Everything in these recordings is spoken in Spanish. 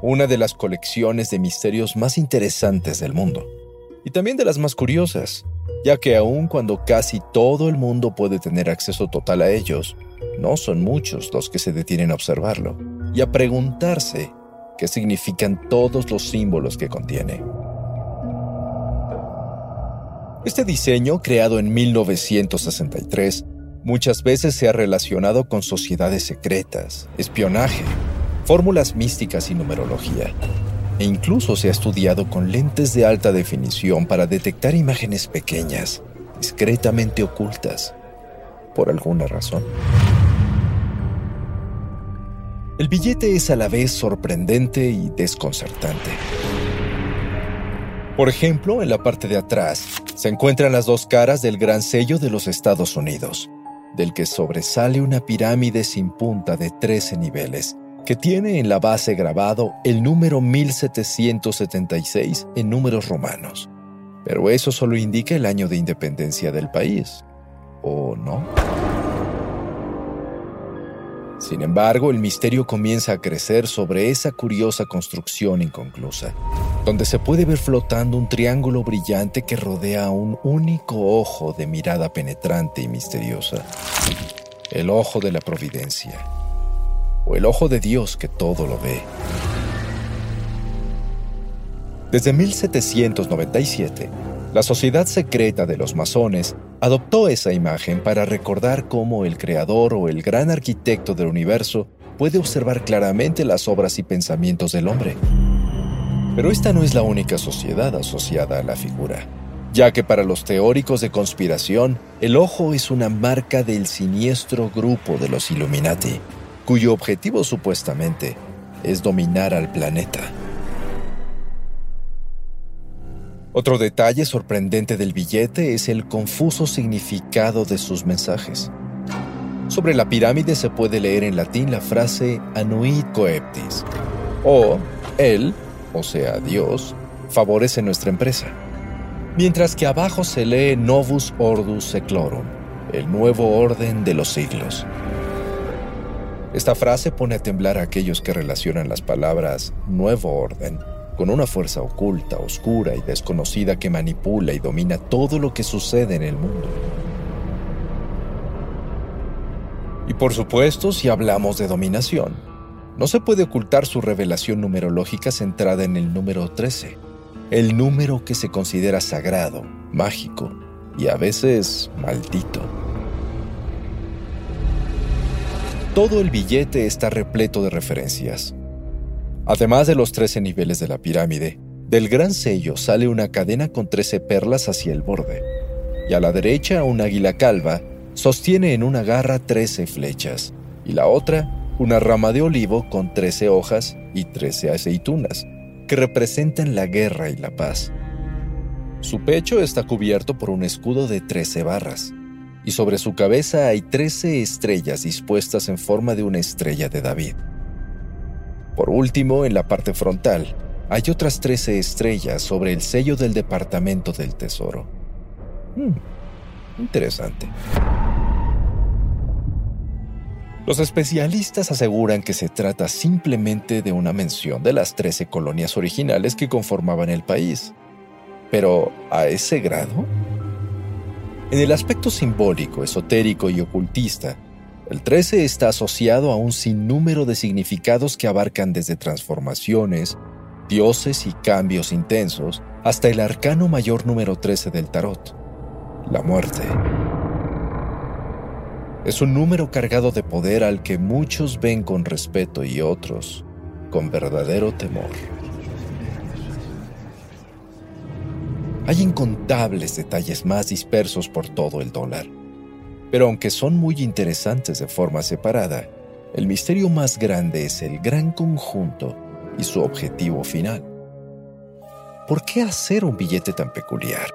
Una de las colecciones de misterios más interesantes del mundo. Y también de las más curiosas, ya que aun cuando casi todo el mundo puede tener acceso total a ellos, no son muchos los que se detienen a observarlo y a preguntarse qué significan todos los símbolos que contiene. Este diseño, creado en 1963, muchas veces se ha relacionado con sociedades secretas, espionaje, fórmulas místicas y numerología. E incluso se ha estudiado con lentes de alta definición para detectar imágenes pequeñas, discretamente ocultas, por alguna razón. El billete es a la vez sorprendente y desconcertante. Por ejemplo, en la parte de atrás se encuentran las dos caras del gran sello de los Estados Unidos, del que sobresale una pirámide sin punta de 13 niveles, que tiene en la base grabado el número 1776 en números romanos. Pero eso solo indica el año de independencia del país, ¿o no? Sin embargo, el misterio comienza a crecer sobre esa curiosa construcción inconclusa, donde se puede ver flotando un triángulo brillante que rodea un único ojo de mirada penetrante y misteriosa. El ojo de la providencia, el ojo de Dios que todo lo ve. Desde 1797, la sociedad secreta de los masones adoptó esa imagen para recordar cómo el creador o el gran arquitecto del universo puede observar claramente las obras y pensamientos del hombre. Pero esta no es la única sociedad asociada a la figura, ya que para los teóricos de conspiración, el ojo es una marca del siniestro grupo de los Illuminati, cuyo objetivo supuestamente es dominar al planeta. Otro detalle sorprendente del billete es el confuso significado de sus mensajes. Sobre la pirámide se puede leer en latín la frase Anuit coeptis, o Él, o sea Dios, favorece nuestra empresa. Mientras que abajo se lee Novus Ordus Seclorum, el nuevo orden de los siglos. Esta frase pone a temblar a aquellos que relacionan las palabras nuevo orden con una fuerza oculta, oscura y desconocida que manipula y domina todo lo que sucede en el mundo. Y por supuesto, si hablamos de dominación, no se puede ocultar su revelación numerológica centrada en el número 13, el número que se considera sagrado, mágico y a veces maldito. Todo el billete está repleto de referencias, Además de los 13 niveles de la pirámide, del gran sello sale una cadena con 13 perlas hacia el borde, y a la derecha un águila calva sostiene en una garra 13 flechas, y la otra una rama de olivo con 13 hojas y 13 aceitunas, que representan la guerra y la paz. Su pecho está cubierto por un escudo de 13 barras, y sobre su cabeza hay 13 estrellas dispuestas en forma de una estrella de David. Por último, en la parte frontal, hay otras 13 estrellas sobre el sello del Departamento del Tesoro. Hmm, interesante. Los especialistas aseguran que se trata simplemente de una mención de las 13 colonias originales que conformaban el país. Pero, ¿a ese grado? En el aspecto simbólico, esotérico y ocultista, el 13 está asociado a un sinnúmero de significados que abarcan desde transformaciones, dioses y cambios intensos, hasta el arcano mayor número 13 del tarot, la muerte. Es un número cargado de poder al que muchos ven con respeto y otros con verdadero temor. Hay incontables detalles más dispersos por todo el dólar pero aunque son muy interesantes de forma separada, el misterio más grande es el gran conjunto y su objetivo final. ¿Por qué hacer un billete tan peculiar?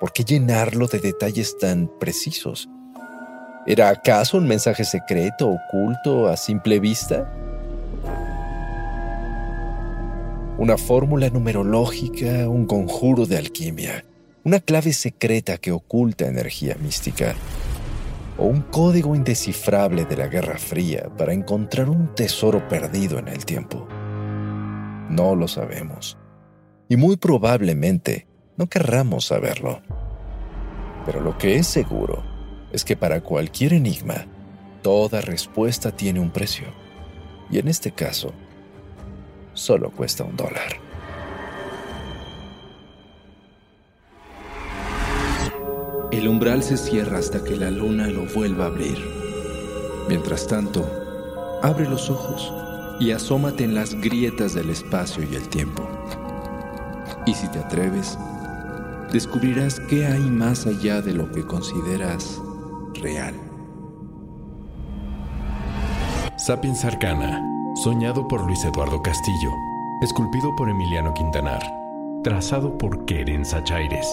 ¿Por qué llenarlo de detalles tan precisos? ¿Era acaso un mensaje secreto, oculto, a simple vista? Una fórmula numerológica, un conjuro de alquimia, una clave secreta que oculta energía mística, o un código indescifrable de la Guerra Fría para encontrar un tesoro perdido en el tiempo. No lo sabemos. Y muy probablemente no querramos saberlo. Pero lo que es seguro es que para cualquier enigma, toda respuesta tiene un precio. Y en este caso, solo cuesta un dólar. El umbral se cierra hasta que la luna lo vuelva a abrir. Mientras tanto, abre los ojos y asómate en las grietas del espacio y el tiempo. Y si te atreves, descubrirás qué hay más allá de lo que consideras real. Sapiens Arcana, soñado por Luis Eduardo Castillo, esculpido por Emiliano Quintanar, trazado por Keren Sachaires.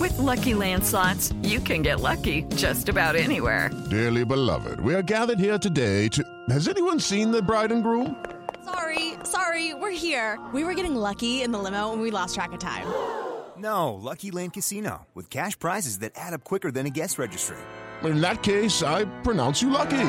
With lucky landslots, you can get lucky just about anywhere. Dearly beloved, we are gathered here today to. Has anyone seen the bride and groom? Sorry, sorry, we're here. We were getting lucky in the limo and we lost track of time. No, Lucky Land Casino, with cash prizes that add up quicker than a guest registry. In that case, I pronounce you lucky.